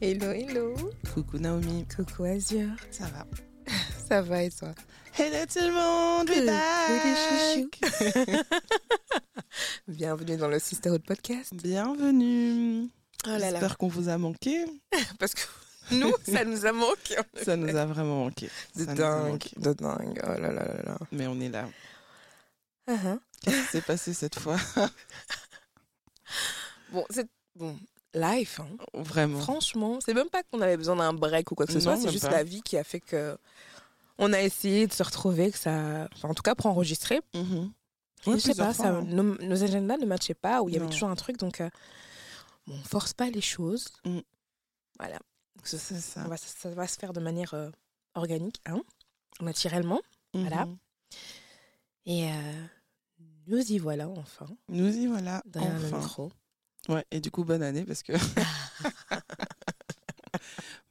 Hello, hello. Coucou Naomi. Coucou Azure. Ça va Ça va et toi? Hello tout le monde, we're back. Bienvenue dans le Sisterhood Podcast. Bienvenue. Oh là là. J'espère qu'on vous a manqué. Parce que nous, ça nous a manqué. Ça nous a vraiment manqué. De Ça dingue, manqué. de dingue. Oh là là là là. Mais on est là. Uh-huh. Qu'est-ce qui s'est passé cette fois? Bon, c'est bon. Life, hein. Vraiment. franchement, c'est même pas qu'on avait besoin d'un break ou quoi que ce Non, soit, c'est juste pas. la vie qui a fait que on a essayé de se retrouver, que ça, enfin, en tout cas pour enregistrer. Mhm. Ouais, je sais pas, plusieurs fois, ça, hein. nos, nos agendas ne matchaient pas, ou il y avait Non. toujours un truc, donc euh, bon, on force pas les choses. Mm. Voilà. Ça. on va- ça, ça va se faire de manière euh, organique, hein, naturellement. Voilà. Mhm. Et euh, nous y voilà enfin, Nous y voilà. derrière le enfin. micro. Ouais, et du coup, bonne année parce que.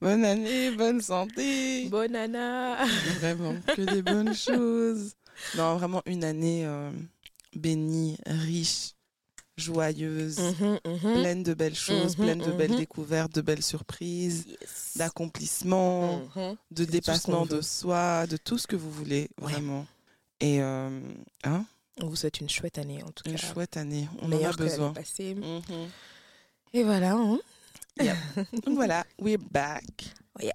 bonne année, bonne santé. Bonne Anna Vraiment, que des bonnes choses. Non, vraiment une année euh, bénie, riche, joyeuse, Mhm, mhm. pleine de belles choses, Mhm, pleine de belles découvertes, de belles surprises, Yes. d'accomplissements, de dépassement de soi, de tout ce que vous voulez, Ouais. vraiment. Et euh, hein, On vous souhaite une chouette année en tout cas. une chouette année, on en a meilleure que besoin. passée. Mhm. Et voilà. hein. Donc voilà, we're back. Yep.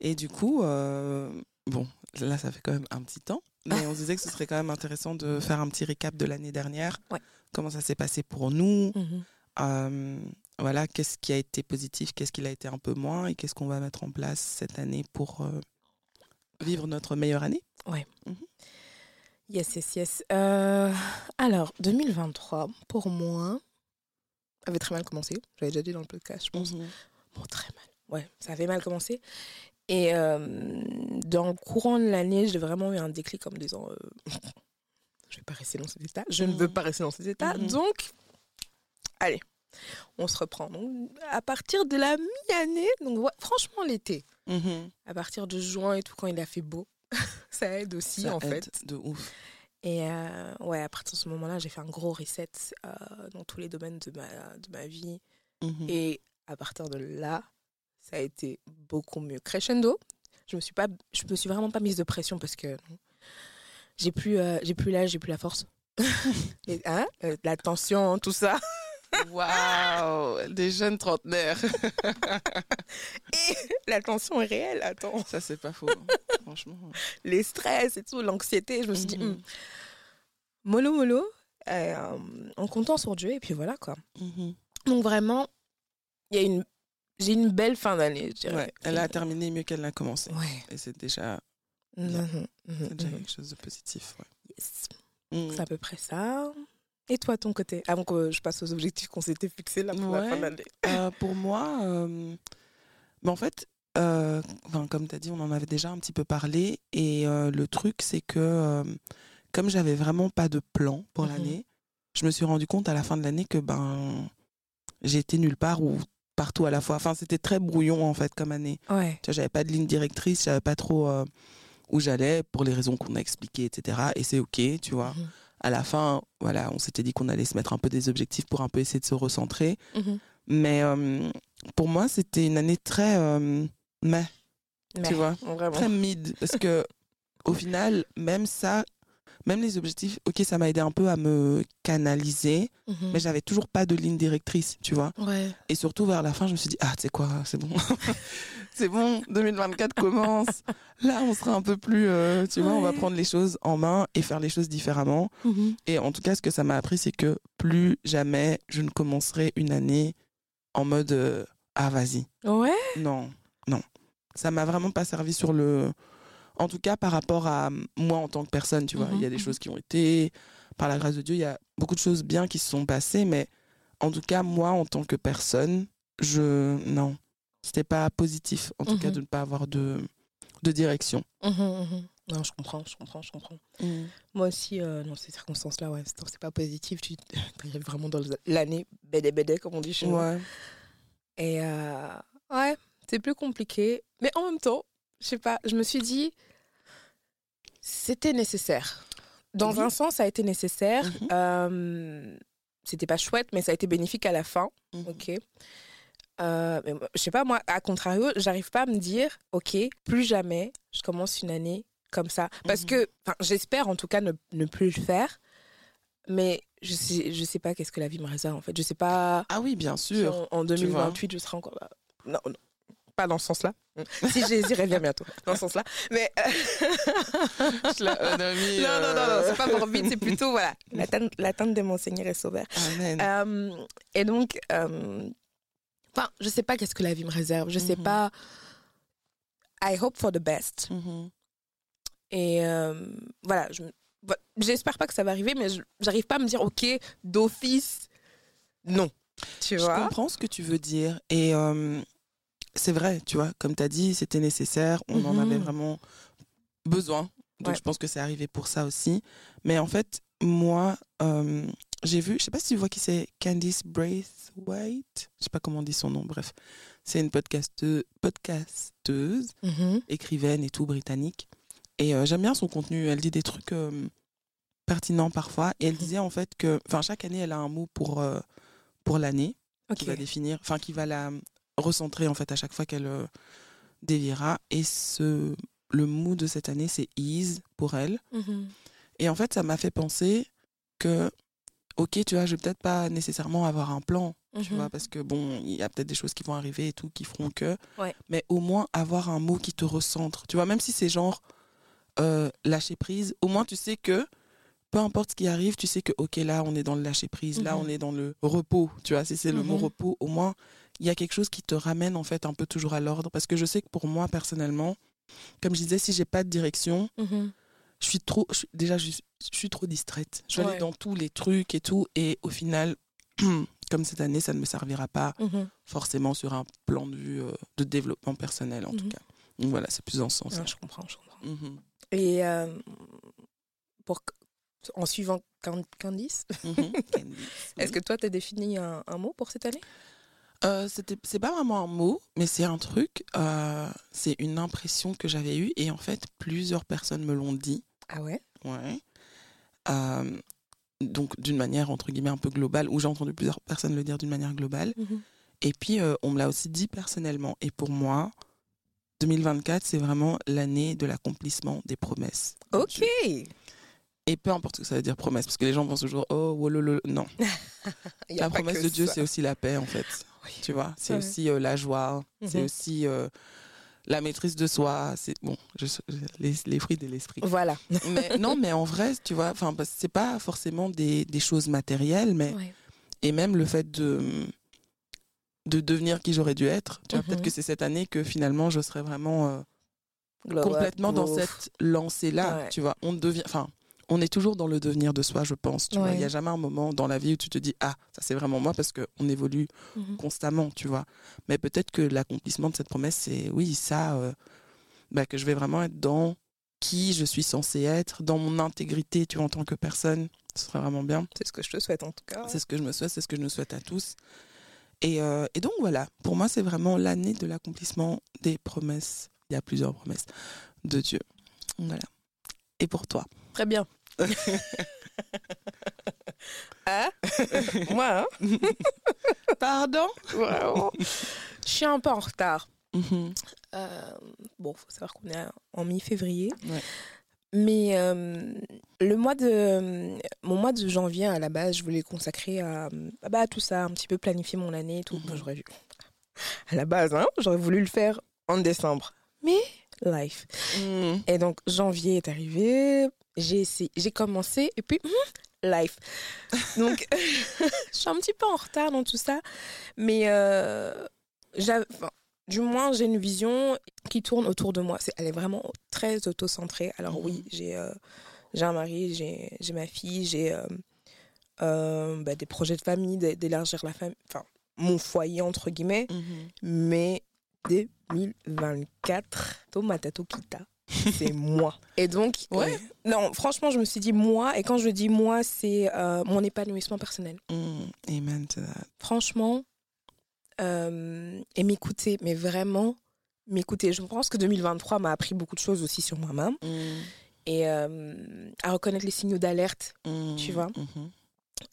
Et du coup, euh, bon, là, ça fait quand même un petit temps, mais on se disait que ce serait quand même intéressant de faire un petit récap de l'année dernière. Ouais. Comment ça s'est passé pour nous Mhm. euh, Voilà, qu'est-ce qui a été positif, qu'est-ce qui l'a été un peu moins, et qu'est-ce qu'on va mettre en place cette année pour euh, vivre notre meilleure année Yes, yes, yes. Euh, alors, 2023, pour moi, avait très mal commencé. J'avais déjà dit dans le podcast, je pense. Bon, très mal. Ouais, ça avait mal commencé. Et euh, dans le courant de l'année, j'ai vraiment eu un déclic en me disant euh, je vais pas rester dans cet état. Je ne Mhm. veux pas rester dans cet état. Mhm. Donc, allez, on se reprend. Donc, à partir de la mi-année, donc ouais, franchement, l'été, Mhm. à partir de juin et tout, quand il a fait beau, ça aide aussi, Ça en aide fait. de ouf. Et euh, ouais, à partir de ce moment-là, j'ai fait un gros reset euh, dans tous les domaines de ma, de ma vie. Mhm. Et à partir de là, ça a été beaucoup mieux. Crescendo, je me suis pas, je me suis vraiment pas mise de pression parce que j'ai plus, euh, j'ai plus l'âge, j'ai plus la force. Et, hein, la tension, tout ça. Waouh, des jeunes trentenaires. Et la tension est réelle. Attends, Ça, c'est pas faux. Franchement. les stress et tout, l'anxiété. Je me suis dit, Mhm. hum, mollo mollo, euh, en comptant sur Dieu et puis voilà quoi. Mhm. Donc vraiment, il y a une, j'ai une belle fin d'année. je dirais. Ouais, elle a terminé mieux qu'elle n'a commencé. Ouais. Et c'est déjà, Mhm, mhm, mhm. quelque chose de positif. Ouais. Yes. Mm. C'est à peu près ça. Et toi, ton côté Avant que je passe aux objectifs qu'on s'était fixés là pour la fin d'année? Euh, pour moi, euh, en fait, euh, enfin, comme tu as dit, on en avait déjà un petit peu parlé. Et euh, le truc, c'est que euh, comme j'avais vraiment pas de plan pour Mhm. l'année, je me suis rendu compte à la fin de l'année que ben j'étais nulle part ou partout à la fois. Enfin, c'était très brouillon en fait comme année. Ouais. Tu vois, j'avais pas de ligne directrice, j'avais pas trop où j'allais pour les raisons qu'on a expliquées, etc. Et c'est ok, tu vois. Mhm. À la fin, voilà, on s'était dit qu'on allait se mettre un peu des objectifs pour un peu essayer de se recentrer. Mhm. Mais euh, pour moi, c'était une année très euh, mais, Mais, tu vois, Vraiment. très mid. Parce que au final, même ça, même les objectifs, ok, ça m'a aidé un peu à me canaliser, Mhm. mais j'avais toujours pas de ligne directrice, tu vois. Ouais. Et surtout vers la fin, je me suis dit, ah, tu sais quoi, c'est bon. c'est bon, 2024 commence. Là, on sera un peu plus, euh, tu vois, on va prendre les choses en main et faire les choses différemment. Mhm. Et en tout cas, ce que ça m'a appris, c'est que plus jamais je ne commencerai une année en mode, euh, ah, vas-y. Ouais. Non, non. Ça m'a vraiment pas servi sur le. En tout cas, par rapport à moi en tant que personne, tu vois. Mhm, Il y a des choses qui ont été. Par la grâce de Dieu, il y a beaucoup de choses bien qui se sont passées, mais en tout cas, moi en tant que personne, je. Non. C'était pas positif, en tout cas, Mhm. de ne pas avoir de, de direction. Mhm, mhm. Non, je comprends, je comprends, je comprends. Moi aussi, euh, dans ces circonstances-là, ouais, c'est pas positif. Tu arrives vraiment dans l'année bédé bédé, comme on dit chez nous. Ouais. Et euh, ouais, c'est plus compliqué. Mais en même temps, je sais pas, je me suis dit, c'était nécessaire. Dans un sens, ça a été nécessaire. Mhm. Euh, c'était pas chouette, mais ça a été bénéfique à la fin. Ok. Euh, mais je sais pas, moi, à contrario, j'arrive pas à me dire, OK, plus jamais je commence une année comme ça. Parce Mhm. que, j'espère en tout cas ne, ne plus le faire. Mais je sais, je sais pas qu'est-ce que la vie me réserve en fait. Je sais pas Ah oui, bien sûr. en, en tu vois. 2028 je serai encore là. Non, non, pas dans ce sens-là. si j'hésirais bien bientôt, dans ce sens-là. Mais euh, Je la- euh, non, non, non, non, euh, c'est pas morbide, c'est plutôt voilà, l'attente de mon Seigneur est sauveur. Amen. Euh, et donc, euh, enfin, je sais pas qu'est-ce que la vie me réserve. Je sais Mhm. pas. I hope for the best. Mhm. Et euh, voilà, je, vo- j'espère pas que ça va arriver, mais je- j'arrive pas à me dire, ok, d'office, non. Tu Je vois? comprends ce que tu veux dire. Et euh, c'est vrai, tu vois, comme tu as dit, c'était nécessaire. On en Mhm. avait vraiment besoin. Donc Ouais. je pense que c'est arrivé pour ça aussi. Mais en fait, moi, euh, j'ai vu, je sais pas si tu vois qui c'est, Candice Braithwaite. Je sais pas comment on dit son nom, bref. C'est une podcaste- podcasteuse, Mhm. écrivaine et tout, britannique. Et euh, j'aime bien son contenu. Elle dit des trucs euh, pertinents parfois. Et elle Mhm. disait en fait que, enfin, chaque année, elle a un mot pour, euh, pour l'année qui va définir, enfin qui va la recentrer en fait à chaque fois qu'elle déviera. Et ce, le mot de cette année, c'est ease pour elle. Mhm. Et en fait, ça m'a fait penser que, ok, tu vois, je vais peut-être pas nécessairement avoir un plan, tu Mhm. vois, parce que bon, il y a peut-être des choses qui vont arriver et tout qui feront que, Ouais. mais au moins avoir un mot qui te recentre, tu vois, même si c'est genre euh, lâcher prise, au moins tu sais que peu importe ce qui arrive, tu sais que, ok, là, on est dans le lâcher prise, là, Mhm. on est dans le repos, tu vois, si c'est le mot Mhm. repos, au moins, il y a quelque chose qui te ramène, en fait, un peu toujours à l'ordre. Parce que je sais que pour moi, personnellement, comme je disais, si j'ai pas de direction, Mhm. Je suis trop, je déjà, je, suis- je suis trop distraite. Je vais Ouais. aller dans tous les trucs et tout, et au final, comme cette année, ça ne me servira pas Mhm. forcément sur un plan de vue euh, de développement personnel, en tout Mhm. cas. Donc voilà, c'est plus dans ce sens. Ah, je comprends, je comprends. Mhm. Et euh, pour, en suivant Can- Candice. Candice, est-ce que toi, tu as défini un, un mot pour cette année? Euh, c'est pas vraiment un mot, mais c'est un truc, euh, c'est une impression que j'avais eue, et en fait, plusieurs personnes me l'ont dit. Ah ouais? Ouais. Euh, donc, d'une manière, entre guillemets, un peu globale, où j'ai entendu plusieurs personnes le dire d'une manière globale. Mhm. Et puis, euh, on me l'a aussi dit personnellement. Et pour moi, 2024, c'est vraiment l'année de l'accomplissement des promesses. Ok. Et peu importe ce que ça veut dire promesse, parce que les gens pensent toujours, oh, wololo. Non. La promesse de Dieu, c'est aussi la paix, en fait. Oui. Tu vois, c'est Ouais. aussi euh, la joie, c'est Mhm. aussi la maîtrise de soi. C'est bon, je- les, les fruits de l'esprit. Voilà. mais non, mais en vrai, tu vois, enfin, c'est pas forcément des, des choses matérielles, mais Ouais. et même le fait de de devenir qui j'aurais dû être. Tu vois, Mhm. peut-être que c'est cette année que finalement je serais vraiment euh, complètement dans cette lancée-là. Ouais. Tu vois, on devient, enfin, on est toujours dans le devenir de soi, je pense. Ouais. il y a jamais un moment dans la vie où tu te dis ah ça c'est vraiment moi parce que on évolue Mhm. constamment, tu vois. Mais peut-être que l'accomplissement de cette promesse, c'est oui ça, euh, bah, que je vais vraiment être dans qui je suis censée être, dans mon intégrité, tu vois, en tant que personne. Ce serait vraiment bien. C'est ce que je te souhaite en tout cas. C'est ce que je me souhaite, c'est ce que je nous souhaite à tous. Et, euh, et donc voilà, pour moi, c'est vraiment l'année de l'accomplissement des promesses. Il y a plusieurs promesses de Dieu. Voilà. Et pour toi? Très bien. Hein Moi, hein Pardon Vraiment. Je suis un peu en retard. Mhm. Euh, bon, faut savoir qu'on est en mi-février. Ouais. Mais euh, le mois de mon mois de janvier à la base, je voulais consacrer à, à, bah, à tout ça, un petit peu planifier mon année et tout. Mhm. Bon, j'aurais dû à la base, hein, j'aurais voulu le faire en décembre. Mais life. Mhm. Et donc janvier est arrivé, j'ai essayé, j'ai commencé et puis hum, life. Donc je suis un petit peu en retard dans tout ça, mais euh, enfin, du moins j'ai une vision qui tourne autour de moi. C'est, elle est vraiment très auto-centrée. Alors oui, j'ai euh, un mari, j'ai ma fille, j'ai euh, euh, bah, des projets de famille, d'é- d'élargir la famille, enfin mon foyer entre guillemets, Mhm. mais 2024, Tomatato Kita, c'est moi. Et donc, Ouais. euh, non, franchement, je me suis dit moi, et quand je dis moi, c'est euh, mon épanouissement personnel. Mhm. Amen to that. Franchement, euh, et m'écouter, mais vraiment m'écouter. Je pense que 2023 m'a appris beaucoup de choses aussi sur moi-même, Mhm. et euh, à reconnaître les signaux d'alerte, Mhm. Tu vois Mhm.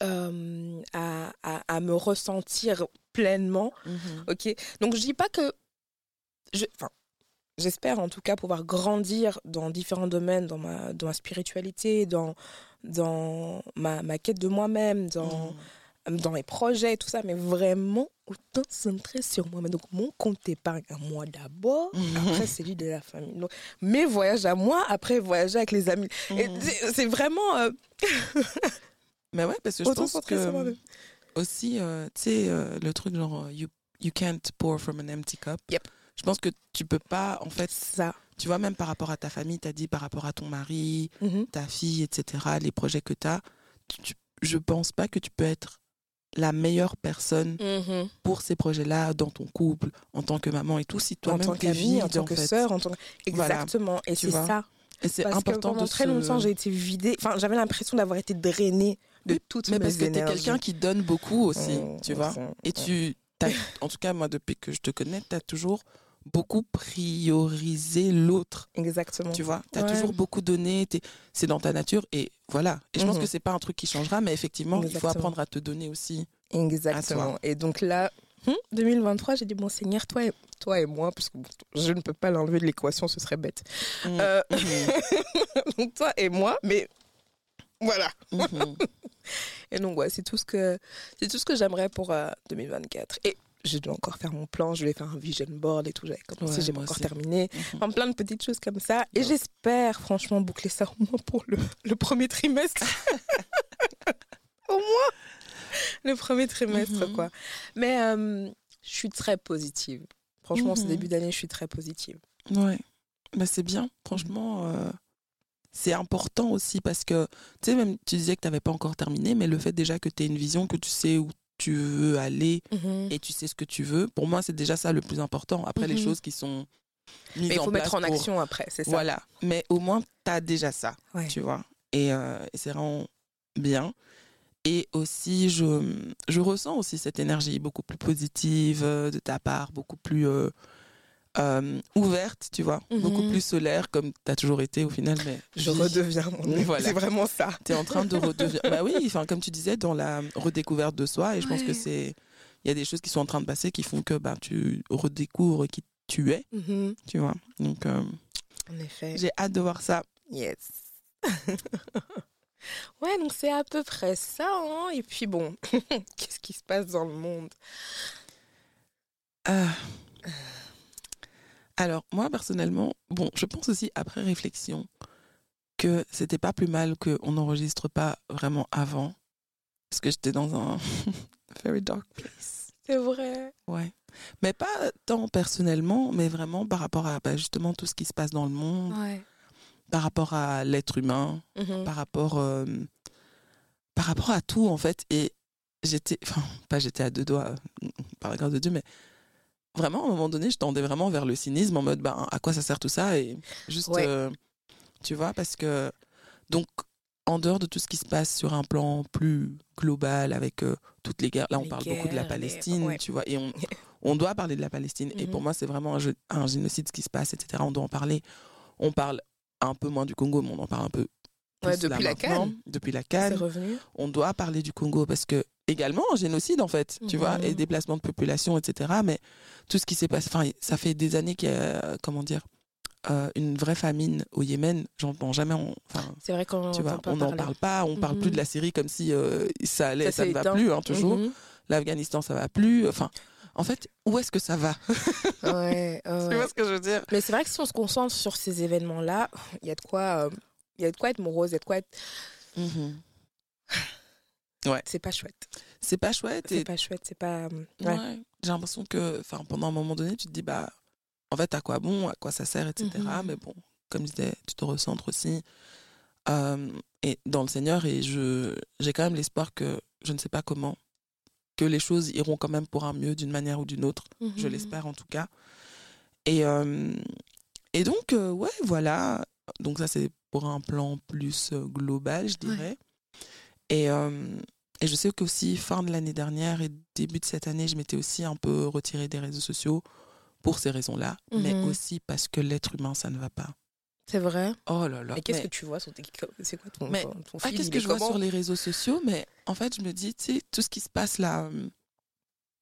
euh, à, à, à me ressentir pleinement. Mhm. Ok. Donc je dis pas que. Je- j'espère en tout cas pouvoir grandir dans différents domaines, dans ma, dans ma spiritualité, dans, dans ma, ma quête de moi-même, dans, Mhm. dans mes projets et tout ça, mais vraiment autant centré sur moi. Mais donc mon compte épargne à moi d'abord, Mhm. après celui de la famille. Donc mes voyages à moi, après voyager avec les amis. Mhm. c'est- vraiment euh, Mais ouais, parce que je autant pense que moi-même. aussi, euh, tu sais, euh, le truc genre, you, you can't pour from an empty cup. Yep. Je pense que tu peux pas, en fait, Ça. tu vois, même par rapport à ta famille, tu as dit par rapport à ton mari, Mhm. ta fille, etc., les projets que tu as, je pense pas que tu peux être la meilleure personne Mhm. pour ces projets-là dans ton couple, en tant que maman et tout, si En toi-même tant t'es vide, en tant que sœur, en tant que... Voilà. Exactement. Et c'est ça. Et c'est important que pendant de très se- longtemps, j'ai été vidée. Enfin, j'avais l'impression d'avoir été drainée de Oui, toutes Mais mes parce que tu es énergies. quelqu'un qui donne beaucoup aussi, Mm, tu vois. mm, Et mm. tu, t'as- en tout cas, moi, depuis que je te connais, tu as toujours beaucoup priorisé l'autre, Exactement. tu vois. Tu as Ouais. toujours beaucoup donné, c'est dans ta nature et voilà. Et je pense Mhm. que c'est pas un truc qui changera, mais effectivement, il faut apprendre à te donner aussi. Exactement. Et donc là, hum, 2023, j'ai dit, bon Seigneur, toi et, toi et moi, parce que je ne peux pas l'enlever de l'équation, ce serait bête. Mm. Euh, Mhm. donc toi et moi, mais voilà. Mhm. Et donc, ouais, c'est tout ce que, c'est tout ce que j'aimerais pour euh, 2024. Et je dois encore faire mon plan, je vais faire un vision board et tout. J'avais commencé, Ouais, j'ai pas encore aussi. terminé. Mhm. Enfin, plein de petites choses comme ça. Et Ouais. j'espère, franchement, boucler ça au moins pour le, le premier trimestre. au moins le premier trimestre, Mhm. quoi. Mais euh, je suis très positive. Franchement, ce Mhm. début d'année, je suis très positive. Ouais, bah, c'est bien. Franchement, euh, c'est important aussi parce que, tu sais, même tu disais que tu n'avais pas encore terminé, mais le fait déjà que tu aies une vision, que tu sais où tu veux aller et tu sais ce que tu veux, pour moi, c'est déjà ça le plus important. Après, les Mhm. choses qui sont mises Mais il en faut mettre place en pour- action après, c'est ça. Voilà, mais au moins, tu as déjà ça, Ouais. tu vois. Et, euh, et c'est vraiment bien. Et aussi, je, je ressens aussi cette énergie beaucoup plus positive euh, de ta part, beaucoup plus euh, euh, ouverte, tu vois, Mhm. beaucoup plus solaire, comme tu as toujours été au final. Mais Je redeviens. mon- Voilà. C'est vraiment ça. tu es en train de redevenir. bah oui, enfin, comme tu disais, dans la redécouverte de soi. Et je pense que c'est. Il y a des choses qui sont en train de passer qui font que bah, tu redécouvres qui tu es, Mhm. tu vois. Donc, euh, En effet. j'ai hâte de voir ça. Yes. ouais, donc c'est à peu près ça. hein. Et puis bon, qu'est-ce qui se passe dans le monde? Ah. Alors, moi, personnellement, bon, je pense aussi, après réflexion, que c'était pas plus mal qu'on n'enregistre pas vraiment avant. Parce que j'étais dans un very dark place. C'est vrai. Ouais. Mais pas tant personnellement, mais vraiment par rapport à bah, justement tout ce qui se passe dans le monde, Ouais. par rapport à l'être humain, Mhm. par rapport, euh, par rapport à tout, en fait. Et j'étais, enfin, pas j'étais à deux doigts, euh, par la grâce de Dieu, mais vraiment, à un moment donné, je tendais vraiment vers le cynisme en mode, ben, à quoi ça sert tout ça? Et juste, Ouais. euh, tu vois, parce que, donc, en dehors de tout ce qui se passe sur un plan plus global, avec euh, toutes les guerres, là, on Les parle beaucoup de la les- Palestine, ouais. tu vois, et on, on doit parler de la Palestine. Et pour moi, c'est vraiment un, gé- un génocide ce qui se passe, etc. On doit en parler. On parle un peu moins du Congo, mais on en parle un peu. Ouais, depuis la. Cannes. Depuis la Cannes on doit parler du Congo parce que également un génocide en fait, tu vois, Mhm. et déplacement de population, etc. Mais tout ce qui s'est passé, enfin, ça fait des années qu'il y a, comment dire, euh, une vraie famine au Yémen. J'entends jamais, en- enfin, C'est vrai qu'on tu vois, on n'en parle pas, on parle plus Mhm. de la Syrie comme si euh, ça allait, Ça ne va éteint. plus, hein, toujours. Mhm. L'Afghanistan, ça va plus. Enfin, en fait, où est-ce que ça va? Ouais, ouais, Tu vois ce que je veux dire? Mais c'est vrai que si on se concentre sur ces événements-là, il y a de quoi, euh, il y a de quoi être morose, il y a de quoi être. C'est pas chouette. C'est pas chouette. C'est Et pas chouette, c'est pas. euh, Ouais. Ouais, j'ai l'impression que, enfin, pendant un moment donné, tu te dis, bah, en fait, à quoi bon, à quoi ça sert, etc. Mhm. Mais bon, comme je disais, tu te recentres aussi euh, et dans le Seigneur et je, j'ai quand même l'espoir que, je ne sais pas comment, que les choses iront quand même pour un mieux d'une manière ou d'une autre. Je Mhm. l'espère en tout cas. Et, euh, et donc, euh, ouais, voilà. Donc ça, c'est pour un plan plus global, je dirais. Et, euh, et je sais qu'aussi, fin de l'année dernière et début de cette année, je m'étais aussi un peu retirée des réseaux sociaux pour ces raisons-là, mais Mhm. aussi parce que l'être humain, ça ne va pas. C'est vrai? Oh là là. Et qu'est-ce mais- que tu vois sur tes. C'est quoi ton, Mais- ton, Ah, qu'est-ce que je vois sur les réseaux sociaux Mais en fait, je me dis, tu sais, tout ce qui se passe là,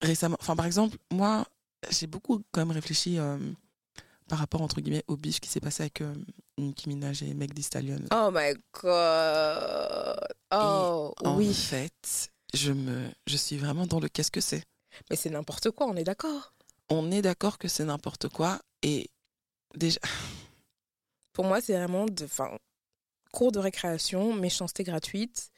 récemment, enfin par exemple, moi, j'ai beaucoup quand même réfléchi euh, par rapport entre guillemets au bif qui s'est passé avec euh, Nicki Minaj et Meg Thee Stallion. Oh my god. Oh En oui. fait, je me, je suis vraiment dans le qu'est-ce que c'est. Mais c'est n'importe quoi, on est d'accord. On est d'accord que c'est n'importe quoi et déjà, Pour moi, c'est vraiment de, enfin, cours de récréation, méchanceté gratuite.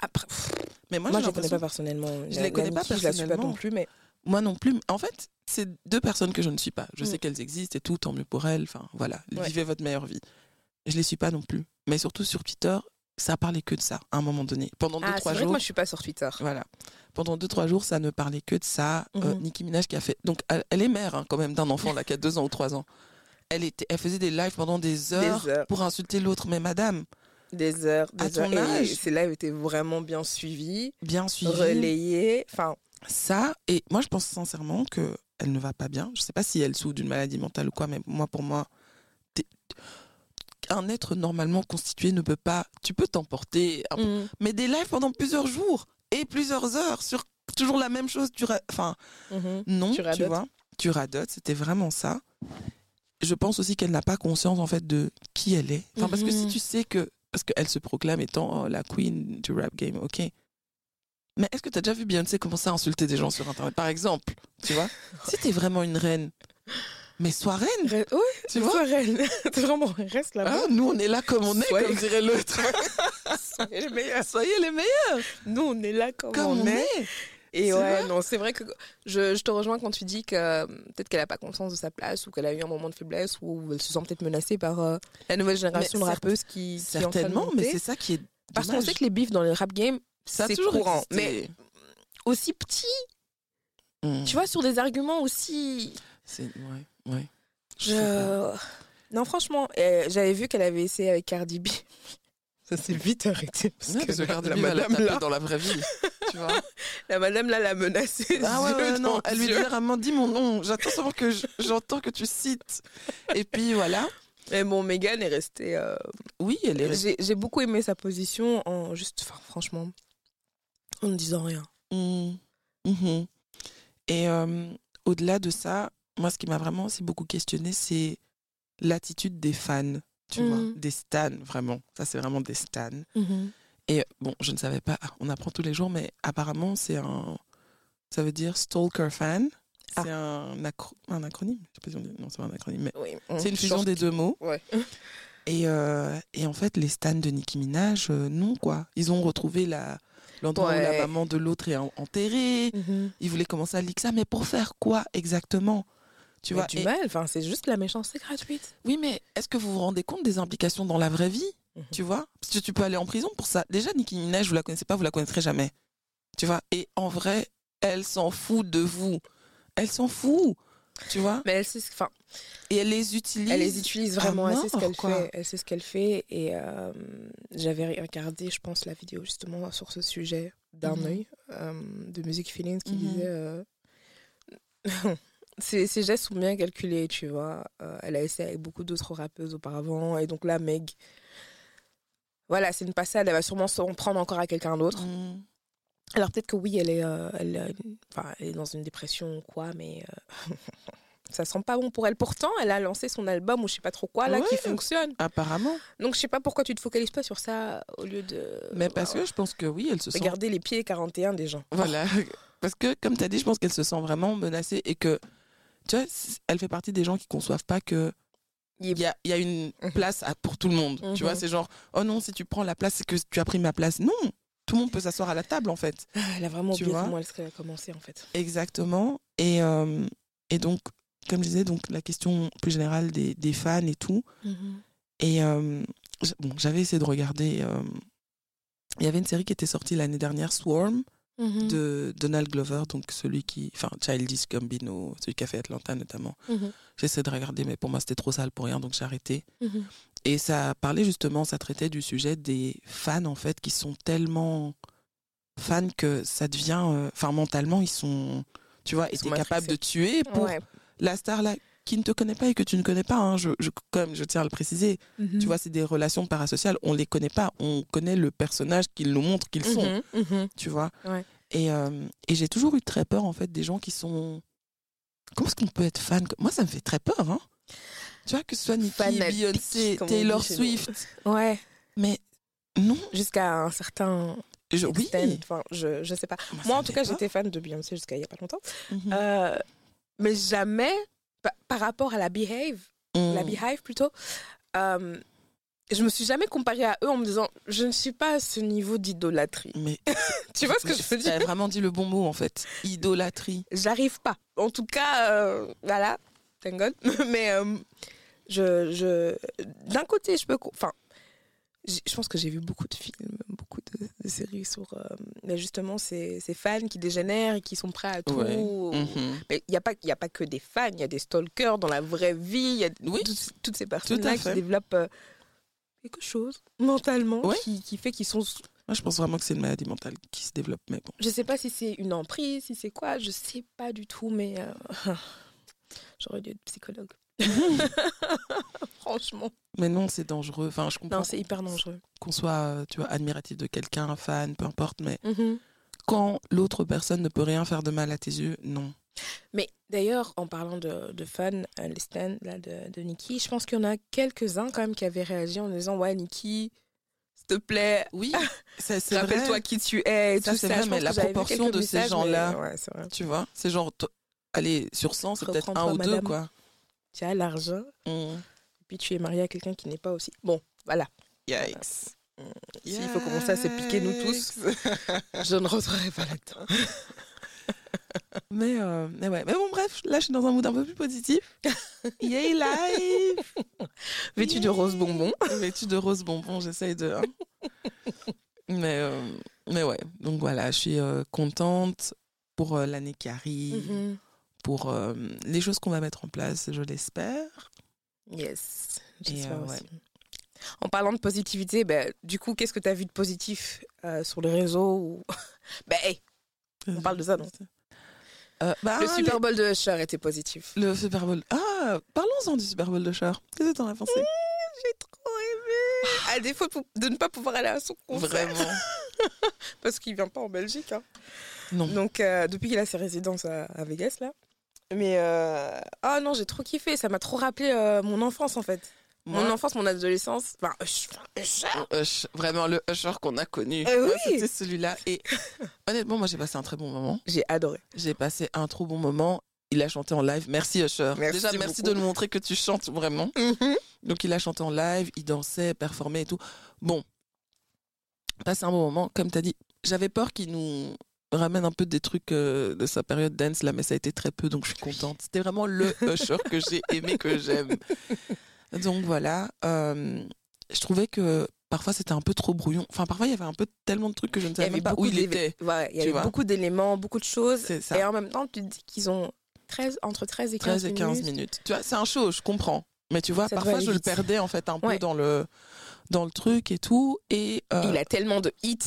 Après, pff, mais moi, je les connais pas personnellement. Je les connais pas Nicki, Je la suis pas personnellement. non plus, mais Moi non plus. En fait, c'est deux personnes que je ne suis pas. Je Mm. sais qu'elles existent et tout, tant mieux pour elles. Enfin, voilà, Ouais. vivez votre meilleure vie. Je les suis pas non plus. Mais surtout sur Twitter, ça parlait que de ça à un moment donné. Pendant deux ah, c'est trois vrai que jours. moi, je suis pas sur Twitter. Voilà. Pendant deux trois jours, ça ne parlait que de ça. Euh, Mhm. Nicki Minaj qui a fait. Donc, elle, elle est mère hein, quand même d'un enfant là qui a deux ans ou trois ans. Elle était, elle faisait des lives pendant des heures, Des heures. pour insulter l'autre. Mais madame, Des heures, des À ton heures. Et âge. ces lives étaient vraiment bien suivis, bien suivi. relayés. Enfin, ça et moi je pense sincèrement que elle ne va pas bien. Je sais pas si elle souffre d'une maladie mentale ou quoi mais moi pour moi un être normalement constitué ne peut pas tu peux t'emporter mm, mais des lives pendant plusieurs jours et plusieurs heures sur toujours la même chose tu ra- enfin mhm. non Tu tu, vois. tu radotes c'était vraiment ça. Je pense aussi qu'elle n'a pas conscience en fait de qui elle est. Enfin parce que si Mhm. tu sais que parce qu'elle se proclame étant oh, la queen du rap game ok mais est-ce que tu as déjà vu Beyoncé commencer à insulter des gens sur internet? Par exemple tu vois? Si t'es vraiment une reine mais sois reine. Re- Oui, tu vois? sois reine. T'es vraiment, reste là-bas. Hein, nous on est là comme on est Soyez- comme dirait l'autre. Soyez les meilleurs. soyez les meilleurs. Nous, on est là comme, comme on est. Et ouais, non, c'est vrai que je, je te rejoins quand tu dis que euh, peut-être qu'elle a pas conscience de sa place ou qu'elle a eu un moment de faiblesse ou elle se sent peut-être menacée par euh, la nouvelle génération de rappeuses qui, qui est en train de certainement mais c'est ça qui est Parce qu'on sait que les bifs dans le rap game, ça a c'est toujours courant. existé. Mais aussi petit, Mm. tu vois, sur des arguments aussi. C'est ouais, ouais. Je... pas. Non, franchement, euh, j'avais vu qu'elle avait essayé avec Cardi B. Ça s'est vite arrêté. Parce Ouais, que parce que Cardi la, B madame taper là, dans la vraie vie, tu vois. la madame là l'a menacée. Ah ouais, ouais, non, elle lui dit vraiment dis mon nom, j'attends seulement que je- j'entends que tu cites. Et puis voilà. Mais bon, Megan est restée. euh, Oui, elle est restée. J'ai j'ai beaucoup aimé sa position en juste, enfin, franchement, en ne disant rien. Mm. Mhm. Et euh, au-delà de ça, moi, ce qui m'a vraiment aussi beaucoup questionné, c'est l'attitude des fans, tu vois, des stans, vraiment. Ça, c'est vraiment des stans. Et bon, je ne savais pas, on apprend tous les jours, mais apparemment, c'est un. Ça veut dire stalker fan. C'est un, acro- un acronyme. Je sais pas si on dit- Non, c'est pas un acronyme, mais Oui, c'est une fusion des deux mots. Ouais. Et, euh, et en fait, les stans de Nicki Minaj, euh, non, quoi. Ils ont retrouvé la, l'endroit où la maman de l'autre est en- enterrée. Ils voulaient commencer à ça, mais pour faire quoi exactement? Tu vois du et- mal, enfin, c'est juste la méchanceté gratuite. Oui, mais est-ce que vous vous rendez compte des implications dans la vraie vie? Mhm. Tu vois? Parce que tu peux aller en prison pour ça. Déjà, Nicki Minaj, vous la connaissez pas, vous la connaîtrez jamais. Tu vois? Et en vrai, elle s'en fout de vous. Elle s'en fout. Tu vois? Mais elle enfin, Et elle les utilise. elle les utilise vraiment. à Elle sait ce mort, qu'elle fait. Elle sait ce qu'elle fait. Et euh, j'avais regardé, je pense, la vidéo justement sur ce sujet d'un Mhm. œil euh, de Music Feelings qui Mhm. disait. euh, Ces, ces gestes sont bien calculés, tu vois. Elle a essayé avec beaucoup d'autres rappeuses auparavant. Et donc là, Meg, voilà, c'est une passade. Elle va sûrement s'en prendre encore à quelqu'un d'autre. Mm. Alors peut-être que oui, elle est, elle, est dans une dépression ou quoi, mais ça sent pas bon pour elle. Pourtant, elle a lancé son album ou je sais pas trop quoi là qui fonctionne. Apparemment. Donc je sais pas pourquoi tu te focalises pas sur ça au lieu de Mais parce euh, que je pense que oui, elle se sent. regarder les pieds 41 des gens. Voilà. Parce que, comme tu as dit, je pense qu'elle se sent vraiment menacée et que, tu vois, elle fait partie des gens qui conçoivent pas que Il y a, il y a une place à- pour tout le monde. Tu vois, Mhm. c'est genre, oh non, si tu prends la place, c'est que tu as pris ma place. Non, tout le monde peut s'asseoir à la table, en fait. Ah, Elle a vraiment oublié comment elle serait commencé en fait. Exactement. Et, euh, et donc, comme je disais, donc, la question plus générale des, des fans et tout. Et euh, bon, j'avais essayé de regarder. euh, il y avait une série qui était sortie l'année dernière, Swarm, Mhm. de Donald Glover, donc celui qui. Enfin, Childish Gambino, celui qui a fait Atlanta notamment. Mhm. J'essaie de regarder, mais pour moi, c'était trop sale pour rien, donc j'ai arrêté. Mhm. Et ça parlait justement, ça traitait du sujet des fans, en fait, qui sont tellement fans que ça devient. euh, Enfin, mentalement, ils sont. Tu vois, Ils étaient capables de tuer pour Ouais. La star là qui ne te connaît pas et que tu ne connais pas. hein, je, je, comme je tiens à le préciser, Mhm. tu vois, c'est des relations parasociales. On les connaît pas. On connaît le personnage qu'ils nous montrent qu'ils sont Mhm. Mhm. tu vois. Ouais. Et, euh, et j'ai toujours eu très peur, en fait, des gens qui sont. Comment est-ce qu'on peut être fan? Moi, ça me fait très peur, hein. Tu vois, que ce soit Nicki, Beyoncé, Taylor. Swift. Ouais. Mais non, Jusqu'à un certain je, oui. Enfin, je, je sais pas. Moi, en tout cas, j'étais fan de Beyoncé jusqu'à il y a pas longtemps. Euh, mais jamais, pa- par rapport à la Behave, la Mm. Beehive plutôt, euh, je me suis jamais comparée à eux en me disant, je ne suis pas à ce niveau d'idolâtrie. Mais Tu vois ce que je veux dire? T'as vraiment dit le bon mot, en fait. Idolâtrie. J'arrive pas. En tout cas, euh, voilà, thank God. Mais euh, je, je, d'un côté, je peux, enfin, je pense que j'ai vu beaucoup de films, de, de séries sur, euh, mais justement, ces, ces fans qui dégénèrent et qui sont prêts à tout. Ouais. Mhm. Mais il n'y a, pas- y a pas que des fans, il y a des stalkers dans la vraie vie, il y a Oui. toutes, toutes ces personnes-là qui fait. développent euh, quelque chose mentalement Ouais. qui, qui fait qu'ils sont. Moi, je pense vraiment que c'est une maladie mentale qui se développe, mais bon. Je sais pas si c'est une emprise, si c'est quoi, je sais pas du tout, mais euh, j'aurais dû être psychologue. Franchement. Mais non, c'est dangereux. Enfin, je comprends Non, c'est hyper dangereux. qu'on soit, euh, tu vois, admiratif de quelqu'un, fan, peu importe, mais Mhm. quand l'autre personne ne peut rien faire de mal à tes yeux, non. Mais d'ailleurs, en parlant de, de fans, euh, les stands là, de, de Nikki, je pense qu'il y en a quelques-uns quand même qui avaient réagi en disant Ouais, Nikki, s'il te plaît, Oui, rappelle-toi qui tu es. Et Ça, c'est ça. vrai, mais la proportion de ces gens-là- mais Ouais. Tu vois, c'est genre, allez, sur 100, c'est peut-être un ou deux, quoi. Tu as l'argent, Mm. et puis tu es marié à quelqu'un qui n'est pas aussi. Bon, voilà. Yikes. S'il faut commencer à se piquer, nous tous, je ne rentrerai pas là-dedans. mais, euh, mais ouais. Mais bon, bref, là, je suis dans un mood un peu plus positif. Yay, life Vêtu de rose bonbon. Vêtu de rose bonbon, j'essaye de. hein. mais, euh, mais ouais, donc voilà, je suis euh, contente pour euh, l'année qui arrive, Mhm. Pour euh, les choses qu'on va mettre en place, je l'espère. Yes, j'espère euh, ouais. En parlant de positivité, ben, du coup, qu'est-ce que tu as vu de positif euh, sur les réseaux ou... ben, hey, On parle de ça, non Euh, bah, Le les- Super Bowl de Usher était positif. Le Super Bowl. Ah, parlons-en du Super Bowl de Cher. Qu'est-ce que t'en as pensé J'ai trop aimé. À défaut de de ne pas pouvoir aller à son concert. Vraiment Parce qu'il vient pas en Belgique. hein. Non. Donc, euh, depuis qu'il a ses résidences à, à Vegas, là. Mais, euh, ah non, j'ai trop kiffé. Ça m'a trop rappelé euh, mon enfance, en fait. Moi, Mon enfance, mon adolescence. Enfin, Usher. Usher. Vraiment le Usher qu'on a connu. Eh oui. C'était celui-là. Et honnêtement, moi, j'ai passé un très bon moment. J'ai adoré. J'ai passé un trop bon moment. Il a chanté en live. Merci Usher. Merci Déjà, merci de nous montrer que tu chantes vraiment. Donc, il a chanté en live, il dansait, performait et tout. Bon, passé un bon moment. Comme tu as dit, j'avais peur qu'il nous ramène un peu des trucs euh, de sa période dance là, mais ça a été très peu, donc je suis contente. C'était vraiment le Usher que j'ai aimé, que j'aime. Donc voilà, euh, je trouvais que parfois c'était un peu trop brouillon. Enfin, parfois il y avait un peu tellement de trucs que je ne savais même pas où il était. Ouais, il y avait beaucoup d'éléments, beaucoup de choses. Et en même temps, tu te dis qu'ils ont 13, entre 13 et 15, 13 et 15 minutes. minutes. Tu vois, c'est un show, je comprends. Mais tu vois, Ça parfois je le perdais en fait un peu dans le dans le truc et tout. Et euh, Il a tellement de hits.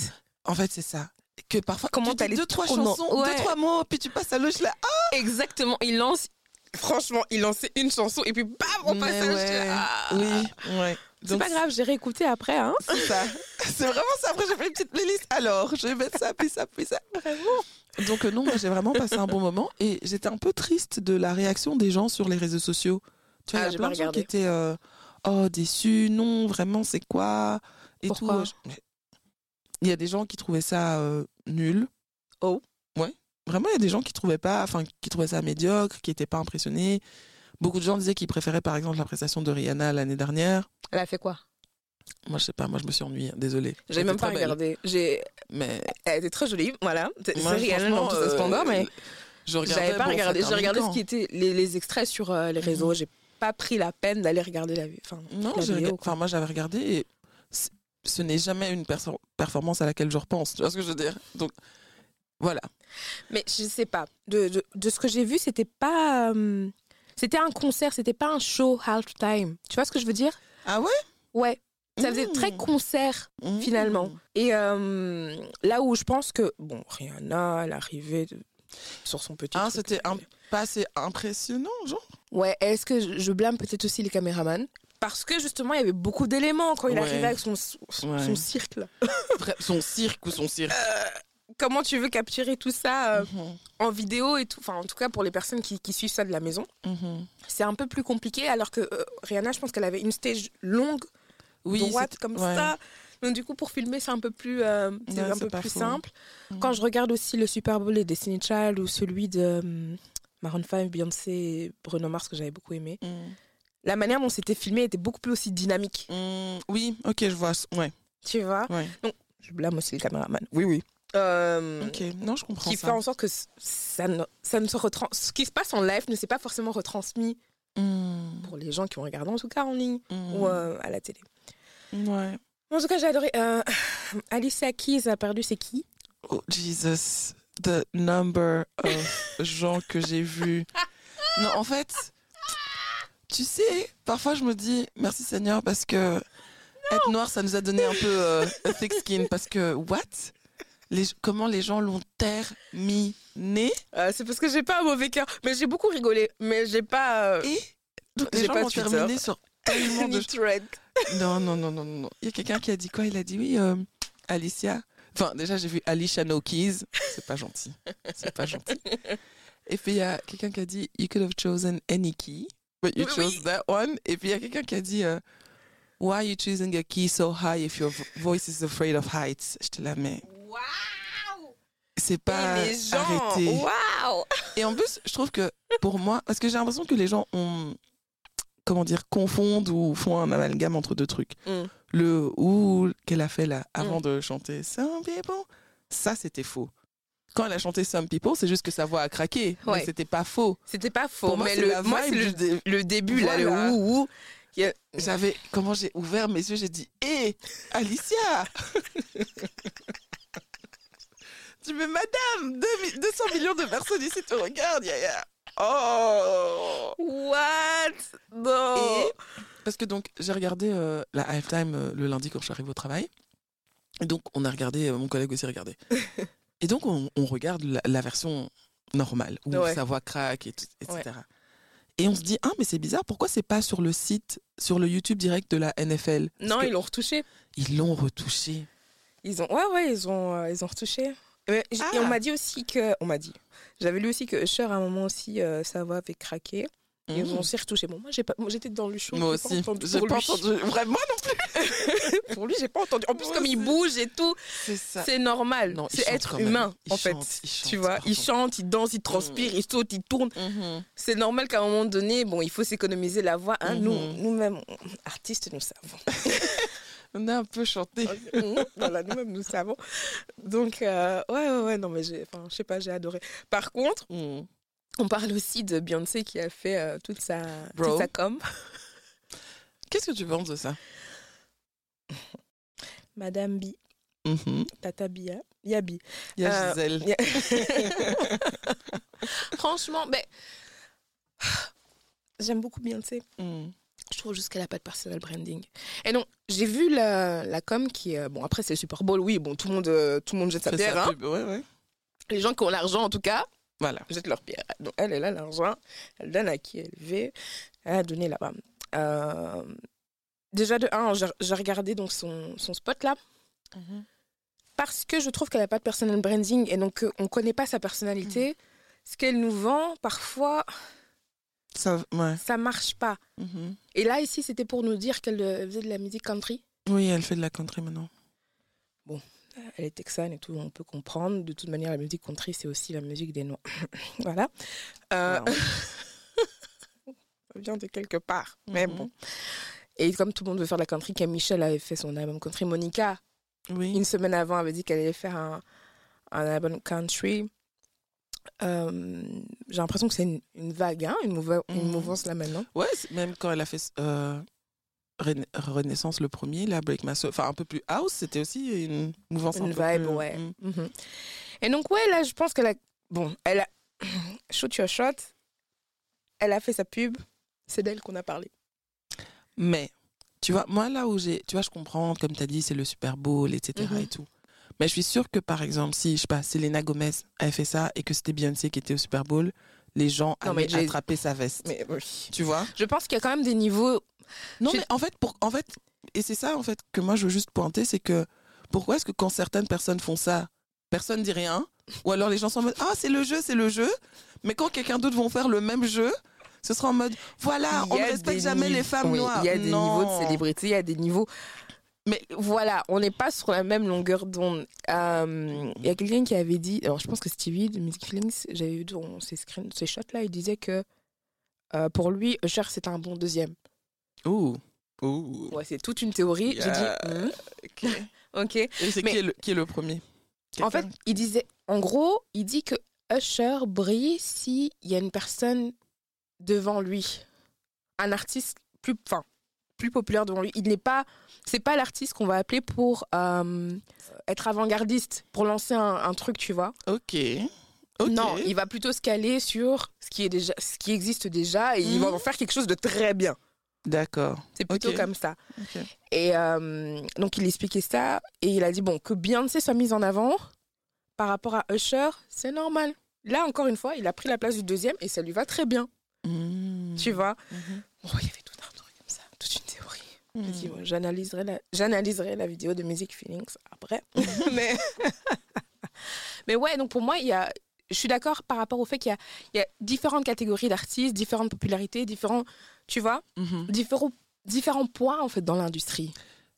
en fait, c'est ça. Que parfois, Comment tu t'as dis les deux, trois chansons, Ouais. deux, trois mots, puis tu passes à l'autre là. Ah, Exactement. Il lance. Franchement, il lançait une chanson et puis bam, on passe à ouais. Ah. Oui, ouais. C'est pas grave, j'ai réécouté après. Hein. C'est ça. C'est vraiment ça. Après, j'ai fait une petite playlist. Alors, je vais mettre ça, puis ça, puis ça. Vraiment. Donc, euh, non, moi, j'ai vraiment passé un bon moment. Et j'étais un peu triste de la réaction des gens sur les réseaux sociaux. Tu vois, Ah, il y a plein de gens qui étaient euh, oh, déçus. Non, vraiment, c'est quoi Et Pourquoi? tout. Je- Il y a des gens qui trouvaient ça euh, nul. Oh. Ouais. Vraiment, il y a des gens qui trouvaient pas, enfin, qui trouvaient ça médiocre, qui étaient pas impressionnés. Beaucoup de gens disaient qu'ils préféraient, par exemple, la prestation de Rihanna l'année dernière. Elle a fait quoi? Moi, je sais pas, moi, je me suis ennuyée. Désolée. J'ai même pas regardé. J'ai. Mais Elle était très jolie, voilà. C'est Rihanna dans tout sa euh, splendeur, mais je regardais. j'avais pas bon, regardé. J'ai regardé ce qui était les, les extraits sur euh, les réseaux. Mhm. J'ai pas pris la peine d'aller regarder la vue. Enfin, Non, la vidéo, enfin, moi, j'avais regardé et ce n'est jamais une performance à laquelle je repense. Tu vois ce que je veux dire? Donc, voilà. Mais je sais pas. De, de, de ce que j'ai vu, c'était pas. euh, c'était un concert, c'était pas un show halftime. Tu vois ce que je veux dire? Ah ouais? Ouais. Ça faisait Mmh. très concert, Mmh. finalement. Et euh, là où je pense que. Bon, Rihanna, elle arrivait de- sur son petit. Ah, c'était un- pas assez impressionnant, genre? Ouais, est-ce que je blâme peut-être aussi les caméramans? Parce que justement, il y avait beaucoup d'éléments quand il Ouais. arrivait avec son, son, Ouais. son cirque. là. Son cirque ou son cirque comment tu veux capturer tout ça euh, Mhm. en vidéo et tout? Enfin, en tout cas, pour les personnes qui, qui suivent ça de la maison, Mhm. c'est un peu plus compliqué. Alors que euh, Rihanna, je pense qu'elle avait une stage longue, Oui, droite, comme ouais. ça. Donc, du coup, pour filmer, c'est un peu plus, euh, c'est un peu plus simple. Mhm. Quand je regarde aussi le Super Bowl et Destiny Child ou celui de hum, Maroon 5, Beyoncé et Bruno Mars, que j'avais beaucoup aimé, Mhm. La manière dont c'était filmé était beaucoup plus aussi dynamique. Mhm. Oui, ok, je vois. Ouais, Tu vois? Ouais. Je blâme aussi le caméraman. Oui, oui. Euh, Ok, non, je comprends qui ça. fait en sorte que ça ne, ça ne se retrans... ce qui se passe en live ne s'est pas forcément retransmis Mhm. pour les gens qui ont regardé en tout cas en ligne Mhm. ou euh, à la télé. Ouais. En tout cas, j'ai adoré. Euh, Alicia Keys a perdu ses qui? Oh, Jesus, the number of gens que j'ai vus. Non, en fait, tu sais, parfois je me dis merci Seigneur parce que être noir, ça nous a donné un peu euh, a thick skin parce que what? Les, Comment les gens l'ont terminé? Euh, C'est parce que j'ai pas un mauvais cœur, mais j'ai beaucoup rigolé, mais j'ai pas. euh, et les J'ai gens pas l'ont terminé sur tellement de thread. Non, non, non, non, non, non. Il y a quelqu'un qui a dit quoi? Il a dit oui, euh, Alicia. Enfin, déjà, j'ai vu Alicia No Keys. C'est pas gentil. C'est pas gentil. Et puis, il y a quelqu'un qui a dit You could have chosen any key, but you Oui, chose oui. that one. Et puis, il y a quelqu'un qui a dit euh, Why are you choosing a key so high if your vo- voice is afraid of heights? Je te la mets. Waouh C'est pas Et les gens arrêté. Waouh Et en plus, je trouve que pour moi, parce que j'ai l'impression que les gens ont, comment dire, confondent ou font un amalgame entre deux trucs. Mm. Le ou qu'elle a fait là avant de chanter ça c'était faux. Quand elle a chanté Some People, c'est juste que sa voix a craqué, Ouais. mais c'était pas faux. C'était pas faux, Pour moi, mais c'est le, moi, c'est le, dé- le début, là, le ouh, ouh. A- J'avais, comment j'ai ouvert mes yeux, j'ai dit, hé, Alicia Tu me madame, 2 200 millions de personnes ici te regardent, Yaya. Oh What? Non Et parce que donc j'ai regardé euh, la halftime euh, le lundi quand je suis arrivée au travail. Et donc on a regardé, euh, mon collègue aussi a regardé. et donc on, on regarde la, la version normale où Ouais. sa voix craque et tout- etc. Ouais. Et on se dit ah mais c'est bizarre pourquoi c'est pas sur le site sur le YouTube direct de la NFL Parce Non, ils l'ont retouché. ils l'ont retouché. Ils ont, ouais, ouais, ils ont, euh, ils ont retouché. Mais Et on Ah. m'a dit aussi que, on m'a dit, j'avais lu aussi que Usher à un moment aussi, euh, sa voix avait craqué. Ils Mhm. ont aussi retouché. Bon, moi, j'ai pas, moi, j'étais dans le show. Moi aussi, j'ai pas entendu vraiment non plus. pour lui, j'ai pas entendu. En plus, Moi comme il bouge et tout, C'est normal. C'est être humain, en fait. chante, il chante, tu vois, il chante, il danse, il transpire, il saute, il tourne. Mhm. C'est normal qu'à un moment donné, bon, il faut s'économiser la voix. Hein. Nous, nous-mêmes, artistes, nous savons. On a un peu chanté. Voilà, nous-mêmes, nous savons. Donc, euh, ouais, ouais, ouais, non, mais je sais pas, j'ai adoré. Par contre. On parle aussi de Beyoncé qui a fait euh, toute sa, Bro. toute sa com. Qu'est-ce que tu penses de ça? Madame B, Mhm. Tata Bia, Yabi. Il y a Euh, Gisèle. Franchement, ben, j'aime beaucoup Beyoncé. Mhm. Je trouve juste qu'elle n'a pas de personal branding. Et donc, j'ai vu la, la com qui est... Bon, après, c'est le Super Bowl, oui, bon, tout le monde, euh, tout le monde jette sa pierre. hein. pub, ouais, ouais. Les gens qui ont l'argent, en tout cas, Voilà. jettent leur pierre. Donc, elle, elle a l'argent, elle donne à qui elle veut, elle a donné là-bas. Euh, déjà, de un, j'ai regardé donc son, son spot là, parce que je trouve qu'elle n'a pas de personal branding et donc euh, on ne connaît pas sa personnalité. Ce qu'elle nous vend, parfois, Ça, ouais. ça marche pas. Mhm. Et là, ici, c'était pour nous dire qu'elle euh, faisait de la musique country. Oui, elle fait de la country maintenant. Elle est texane et tout, on peut comprendre. De toute manière, la musique country, c'est aussi la musique des Noirs. voilà. Euh, ça vient de quelque part. Mais Mhm. bon. Et comme tout le monde veut faire de la country, Camille Michel avait fait son album country. Monica, Oui. une semaine avant, avait dit qu'elle allait faire un, un album country. Euh, J'ai l'impression que c'est une, une vague, hein, une, mouva- une Mhm. mouvance là maintenant. Ouais, même quand elle a fait euh, Rena- Renaissance le premier, la Break My Soul, enfin un peu plus house, c'était aussi une mouvance un Une peu vibe, plus, ouais. mm. Mhm. Et donc, ouais, là, je pense qu'elle a. Bon, elle a. Shoot your shot. Elle a fait sa pub. C'est d'elle qu'on a parlé. Mais, tu vois, moi là où j'ai, tu vois, je comprends, comme tu as dit, c'est le Super Bowl, etc. Mhm. et tout. Mais je suis sûre que par exemple, si, je sais pas, Selena Gomez avait fait ça et que c'était Beyoncé qui était au Super Bowl, les gens Non, allaient attraper sa veste. Mais oui. Tu vois? Je pense qu'il y a quand même des niveaux. Non, mais en fait, pour, en fait, et c'est ça en fait que moi je veux juste pointer, c'est que pourquoi est-ce que quand certaines personnes font ça, personne dit rien? Ou alors les gens sont en mode ah c'est le jeu, c'est le jeu. Mais quand quelqu'un d'autre vont faire le même jeu, ce sera en mode voilà, on ne respecte jamais les femmes oui, noires. Il y a des Non. niveaux de célébrité, il y a des niveaux. Mais voilà, on n'est pas sur la même longueur d'onde. Euh, Il y a quelqu'un qui avait dit, alors je pense que Stevie de Music Feelings, j'avais vu dans ses, screens, ses shots là, il disait que euh, pour lui, Usher c'était un bon deuxième. Ouh. Ouh. Ouais, c'est toute une théorie. J'ai Yeah. dit, hmm, Ok. ok. Et c'est Mais- qui, est le, qui est le premier? En fait, il disait, en gros, il dit que Usher brille si il y a une personne devant lui, un artiste plus, enfin, plus populaire devant lui. Il n'est pas, c'est pas l'artiste qu'on va appeler pour euh, être avant-gardiste, pour lancer un, un truc, tu vois. Ok. Ok. Non, il va plutôt se caler sur ce qui est déjà, ce qui existe déjà, et il va Mhm. en faire quelque chose de très bien. D'accord. C'est plutôt comme ça. Et euh, donc, il expliquait ça. Et il a dit, bon, que Beyoncé soit mise en avant par rapport à Usher, c'est normal. Là, encore une fois, il a pris la place du deuxième et ça lui va très bien. Mmh. Tu vois. Bon, il y avait tout un truc comme ça, toute une théorie. Mmh. dit, ouais, j'analyserai la, j'analyserai la vidéo de Music Feelings après. mais, mais ouais, donc pour moi, il y a, je suis d'accord par rapport au fait qu'il y a différentes catégories d'artistes, différentes popularités, différents, tu vois, Mhm. différents, différents points en fait dans l'industrie.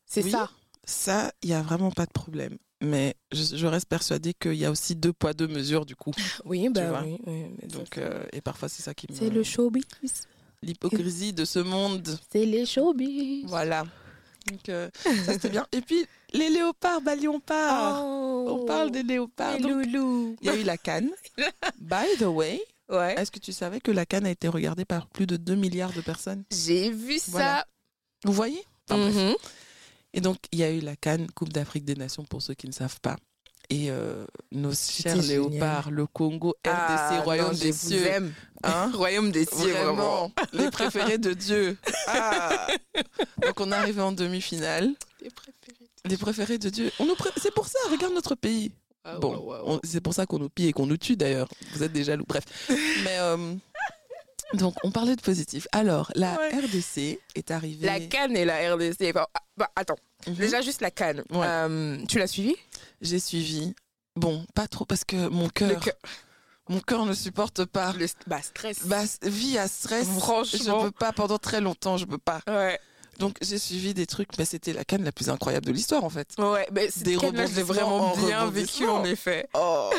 C'est Oui. ça. Ça, il y a vraiment pas de problème. Mais je, je reste persuadée qu'il y a aussi deux poids, deux mesures, du coup. Oui, bah oui. oui, mais ça, Donc, euh, et parfois, c'est ça qui me. c'est le showbiz. L'hypocrisie de ce monde. C'est les showbiz. Voilà. Donc, euh, ça, c'était bien. Et puis, les léopards, bah, léopards. On parle des léopards. Les loulous. Il y a eu la canne. By the way, Ouais. est-ce que tu savais que la canne a été regardée par plus de 2 milliards de personnes? J'ai vu Voilà. ça. Vous voyez? Enfin. Mhm. Et donc, il y a eu la Cannes Coupe d'Afrique des Nations, pour ceux qui ne savent pas. Et euh, nos chers génial. léopards, le Congo, RDC, Ah, Royaume non, des cieux. aime. Hein? Royaume des cieux, vraiment. Vraiment, les préférés de Dieu. Ah. Donc, on est arrivé en demi-finale. Les préférés. De Dieu. Pré- C'est pour ça, regarde notre pays. Ah, Bon, c'est pour ça qu'on nous pille et qu'on nous tue d'ailleurs. Vous êtes des jaloux. Bref. Mais euh, donc, on parlait de positif. Alors, la Ouais. RDC est arrivée. La canne et la RDC. Enfin, ah, bah, attends, Mhm. déjà juste la canne. Ouais. Euh, tu l'as suivi J'ai suivi. Bon, pas trop parce que mon cœur, mon cœur ne supporte pas. Le bah, stress. Bah, vie à stress. Franchement. Je peux pas pendant très longtemps, je peux pas. ouais. Donc j'ai suivi des trucs, mais c'était la canne la plus incroyable de l'histoire en fait. Ouais, mais Des rebondissements vraiment en bien vécu en effet. Oh.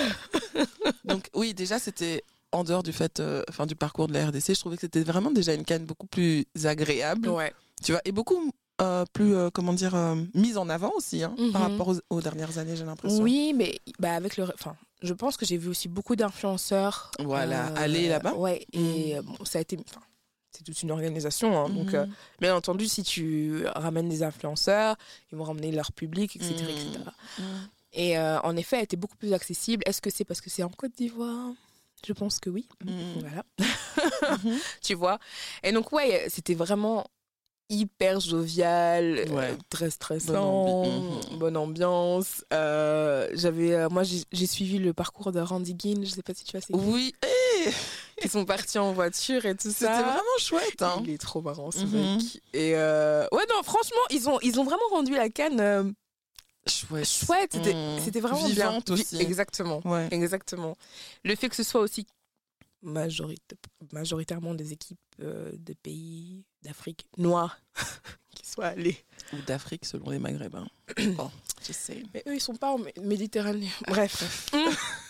Donc oui, déjà c'était en dehors du fait, euh, enfin du parcours de la RDC, je trouvais que c'était vraiment déjà une canne beaucoup plus agréable, Ouais. tu vois, et beaucoup euh, plus, euh, comment dire, euh, mise en avant aussi, hein, par Mhm. rapport aux, aux dernières années, j'ai l'impression. Oui, mais bah, avec le. Enfin, je pense que j'ai vu aussi beaucoup d'influenceurs. Voilà, euh, aller là-bas. Ouais, et euh, bon, ça a été. enfin, c'est toute une organisation. hein, Donc, Mhm. euh, bien entendu, si tu ramènes des influenceurs, ils vont ramener leur public, etc. Mhm. etc. Mhm. Et euh, en effet, elle était beaucoup plus accessible. Est-ce que c'est parce que c'est en Côte d'Ivoire? Je pense que oui. Mhm. Voilà. Mhm. tu vois? Et donc, ouais, c'était vraiment hyper jovial, Ouais. euh, très stressant, Bonne ambi- Mhm. bonne ambiance. Euh, j'avais, moi, j'ai suivi le parcours de Randy Ginn. Je sais pas si tu as ces Oui, eh, qui sont partis en voiture et tout c'était ça. vraiment chouette. Hein. Il est trop marrant ce Mhm. mec. Et euh, ouais, non, franchement, ils ont, ils ont vraiment rendu la canne euh, Chouette. chouette. C'était, Mhm. c'était vraiment Vivante bien. Aussi. Exactement. Ouais. Exactement. Le fait que ce soit aussi majorita- majoritairement des équipes euh, de pays d'Afrique noire qui soient allées. Ou d'Afrique selon les Maghrébins. bon, je sais. Mais eux, ils sont pas en Mé- Méditerranée. Bref.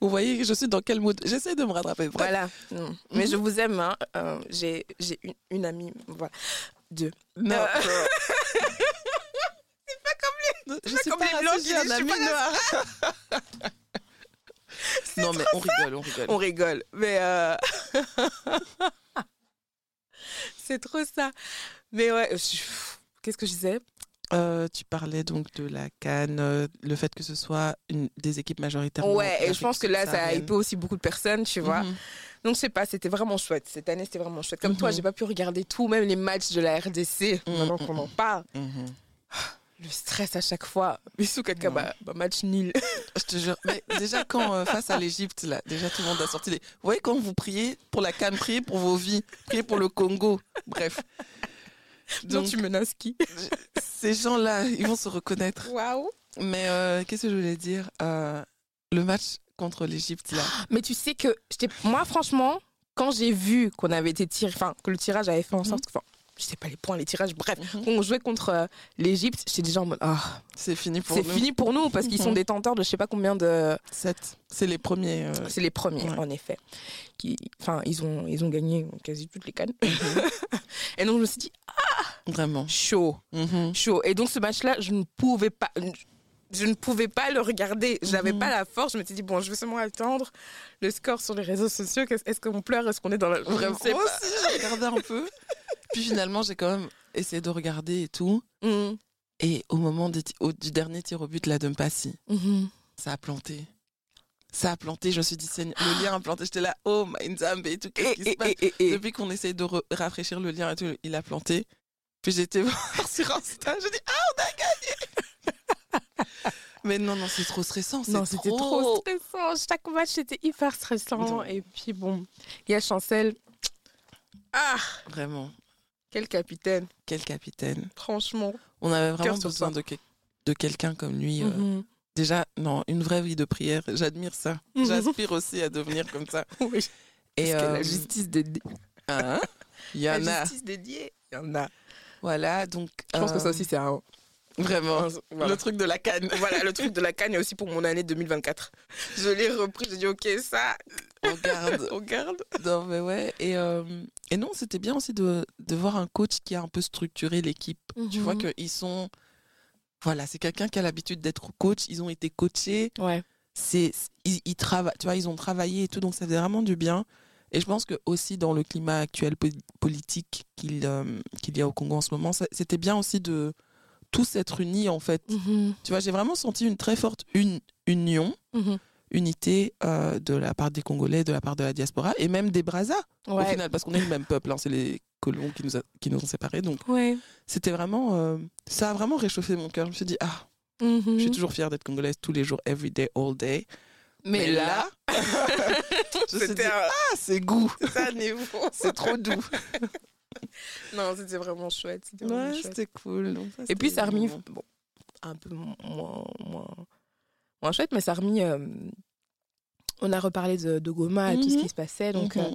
Vous voyez, je suis dans quel mood? J'essaie de me rattraper. Bref. voilà. Mm. Mais je vous aime. Hein. Euh, j'ai, j'ai une, une amie. Voilà. Deux. Non. Euh. c'est pas comme les. Je suis comme pas les Blancs qui disent, je suis pas noir. non mais on rigole, on rigole. On rigole. Mais. euh, C'est trop ça. Mais ouais. je- Qu'est-ce que je disais? Euh, tu parlais donc de la Cannes, euh, le fait que ce soit une, des équipes majoritairement. Ouais, et je pense que là, ça a hypé aussi beaucoup de personnes, tu vois. Mhm. Donc, je sais pas, c'était vraiment chouette. Cette année, c'était vraiment chouette. Comme toi, Mhm. j'ai pas pu regarder tout, même les matchs de la RDC, Mhm, maintenant qu'on en parle. Mhm. Le stress à chaque fois. Bisous, caca, Ouais. bah, bah, match nul. Je te jure. Mais déjà, quand euh, face à l'Égypte, là, déjà tout le monde a sorti. Vous voyez, quand vous priez pour la Cannes, priez pour vos vies, priez pour le Congo. Bref. Donc, tu menaces qui ces gens-là, ils vont se reconnaître. Waouh. Mais euh, qu'est-ce que je voulais dire Euh, le match contre l'Égypte là. Mais tu sais que moi, franchement, quand j'ai vu qu'on avait été tiré, enfin, que le tirage avait fait en sorte que, je sais pas les points, les tirages, bref, Mhm. qu'on jouait contre euh, l'Égypte, j'étais déjà en mode, ah, C'est fini pour c'est nous. fini pour nous parce qu'ils sont Mhm. détenteurs de je sais pas combien de. Sept. C'est les premiers. euh, C'est les premiers, Ouais. en effet. Qui, enfin, ils ont, ils ont gagné quasi toutes les cannes. Mhm. Et donc, je me suis dit, Vraiment. chaud, Mhm. chaud. Et donc, ce match-là, je ne pouvais pas. Je ne pouvais pas le regarder. J'avais Mhm. pas la force. Je me suis dit, bon, je vais seulement attendre le score sur les réseaux sociaux. Est-ce qu'on pleure? Est-ce qu'on est dans la. Vraiment. Moi aussi, j'ai regardé un peu. Puis finalement, j'ai quand même essayé de regarder et tout. Mhm. Et au moment des ti- au- du dernier tir au but, là, de Mpassi, Mhm. ça a planté. Ça a planté. Je me suis dit, le lien a planté. J'étais là, oh, my Nzambe et tout. Qu'est-ce qui se passe? et, Depuis qu'on essaye de rafraîchir le lien et tout, il a planté. Puis j'étais voir sur Insta, je dis ah on a gagné. Mais non non c'est trop stressant, Non, c'était trop stressant. Chaque match, c'était hyper stressant. Non. Et puis, bon, il y a Chancel. Ah, Vraiment, quel capitaine, quel capitaine. franchement. On avait vraiment besoin de, que- de quelqu'un comme lui. euh. Mhm. Déjà non une vraie vie de prière, j'admire ça. Mhm. J'aspire aussi à devenir comme ça. Oui. Et Parce que la euh, justice dédiée. hein, il y en la a. justice dédiée, il y en a. Voilà donc. Je pense que ça euh, aussi, c'est un. Vraiment. Voilà. Le truc de la canne. Voilà, le truc de la canne est aussi pour mon année 2024. Je l'ai repris, j'ai dit, ok, ça, On garde. on garde. Non, mais ouais. Et, euh, et non, c'était bien aussi de, de voir un coach qui a un peu structuré l'équipe. Tu vois Mhm. qu'ils sont. Voilà, c'est quelqu'un qui a l'habitude d'être coach. Ils ont été coachés. Ouais. C'est, ils, ils travaillent, tu vois, ils ont travaillé et tout. Donc, ça faisait vraiment du bien. Et je pense que aussi dans le climat actuel po- politique qu'il euh, qu'il y a au Congo en ce moment, c'était bien aussi de tous être unis, en fait. Mhm. Tu vois, j'ai vraiment senti une très forte une, union, Mhm. Unité euh, de la part des Congolais, de la part de la diaspora et même des Brazas au final, parce qu'on est le même peuple, hein, c'est les colons qui nous, a- qui nous ont séparés. Donc, Ouais. c'était vraiment. euh, ça a vraiment réchauffé mon cœur. Je me suis dit, ah, je Mhm. suis toujours fière d'être congolaise tous les jours, every day, all day. Mais, là, je me suis dit, c'était un... ah, c'est goût. c'est trop doux. Non, c'était vraiment chouette. C'était Ouais, cool. Donc ça, Et puis, ça a remis, bon, un peu moins, moins, moins chouette, mais ça a remis. euh, on a reparlé de, de Goma et tout ce Mhm. qui se passait, donc Mhm. euh,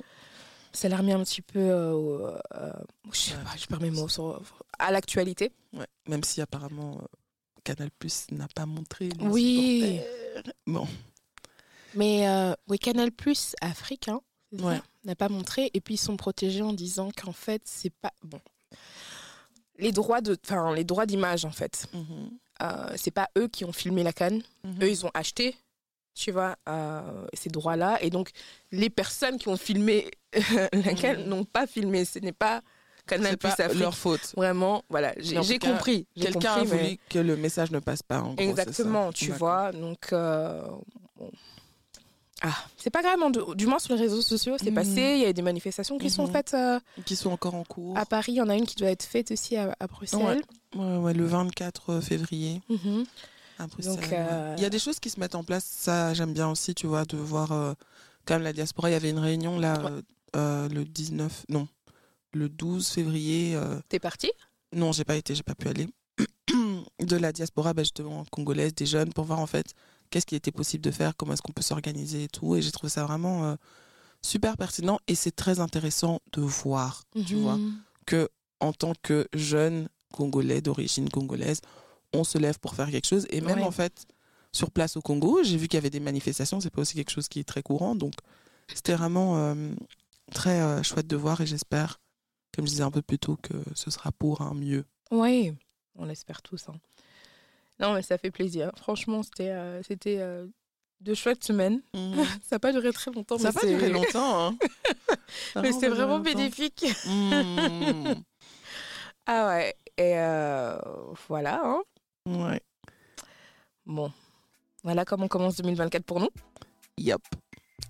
ça l'a remis un petit peu, euh, je sais pas, je perds mes mots, sur- à l'actualité. Ouais, même si apparemment Canal Plus n'a pas montré. les Oui. supporters. Bon, Mais euh, oui, Canal Plus Afrique, hein, Ouais. n'a pas montré, et puis ils sont protégés en disant qu'en fait, c'est pas. Bon. Les droits de, enfin, les droits d'image, en fait. Mhm. Euh, c'est pas eux qui ont filmé la canne. Mhm. Eux, ils ont acheté, tu vois, euh, ces droits-là. Et donc, les personnes qui ont filmé la canne Mhm. n'ont pas filmé. Ce n'est pas Canal Plus pas Afrique. leur faute. Vraiment, voilà, j'ai compris. Quelqu'un a mais- voulu que le message ne passe pas. En gros. Exactement, tu vois. Donc, euh, bon. Ah, c'est pas grave, du moins sur les réseaux sociaux, c'est Mhm. passé. Il y a des manifestations qui sont Mhm. faites euh, Qui sont encore en cours. à Paris. Il y en a une qui doit être faite aussi à, à Bruxelles. Ouais, ouais, le 24 février Mhm. à Bruxelles. Donc, ouais. euh, Il y a des choses qui se mettent en place. Ça, j'aime bien aussi, tu vois, de voir euh, quand même la diaspora. Il y avait une réunion là, Ouais. euh, euh, le 19, non, le 12 février. euh, T'es parti? Non, j'ai pas été, j'ai pas pu aller. de la diaspora, ben, justement, congolaise, des jeunes, pour voir en fait qu'est-ce qui était possible de faire, comment est-ce qu'on peut s'organiser et tout. Et j'ai trouvé ça vraiment euh, super pertinent et c'est très intéressant de voir, tu vois, Mhm. que en tant que jeune congolais d'origine congolaise, on se lève pour faire quelque chose. Et même Ouais. en fait, sur place au Congo, j'ai vu qu'il y avait des manifestations, c'est pas aussi quelque chose qui est très courant. Donc c'était vraiment euh, très euh, chouette de voir et j'espère, comme je disais un peu plus tôt, que ce sera pour un mieux. Oui, on l'espère tous. hein. Non, mais ça fait plaisir. Franchement, c'était euh, c'était euh, de chouettes semaines. Ça n'a pas duré très longtemps, Ça va c'est- durer longtemps. Hein. Mais c'est vraiment longtemps. bénéfique. Mmh. Ah ouais. Et euh, voilà. hein. Ouais. Bon. Voilà comment commence 2024 pour nous. Et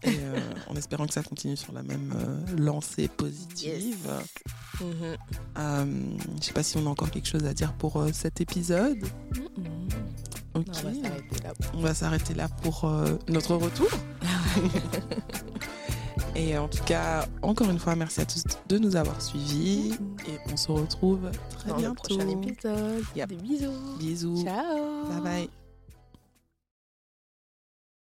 euh, en espérant que ça continue sur la même euh, lancée positive. Euh, je sais pas si on a encore quelque chose à dire pour cet épisode. On va s'arrêter là. On va s'arrêter là pour euh, notre retour. Et en tout cas, encore une fois, merci à tous de nous avoir suivis. Et on se retrouve très Dans le bientôt. prochain épisode. Yep. Des bisous. Bisous. Ciao. Bye bye.